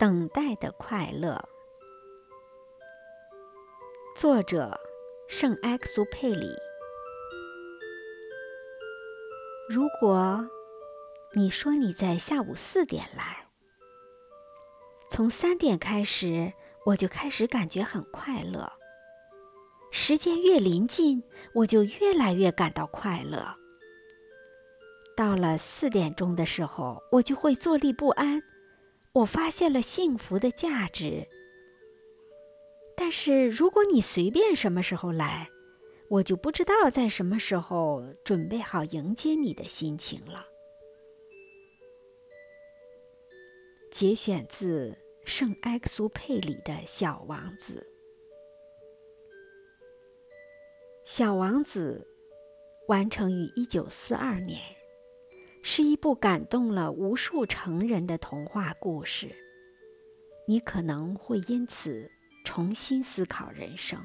等待的快乐，作者圣埃克苏佩里。如果你说你在下午四点来，从三点开始我就开始感觉很快乐。时间越临近，我就越来越感到快乐。到了四点钟的时候，我就会坐立不安。我发现了幸福的价值，但是如果你随便什么时候来，我就不知道在什么时候准备好迎接你的心情了。节选自圣埃克苏佩里的《小王子》。《小王子》完成于一九四二年。是一部感动了无数成人的童话故事。你可能会因此重新思考人生。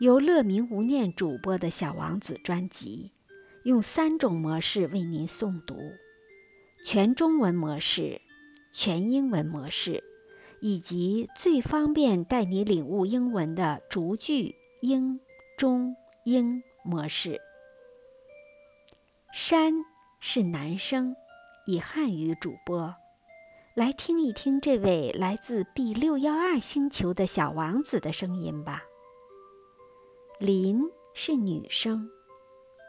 由乐明无念主播的小王子专辑，用三种模式为您诵读：全中文模式、全英文模式，以及最方便带你领悟英文的逐句英、中、英模式。山是男生，以汉语主播，来听一听这位来自 B 六幺二星球的小王子的声音吧。林是女生，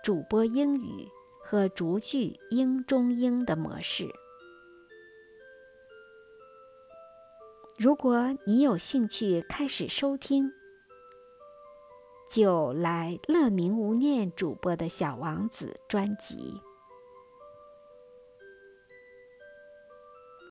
主播英语和逐句英中英的模式。如果你有兴趣开始收听。就来乐明无念主播的小王子专辑。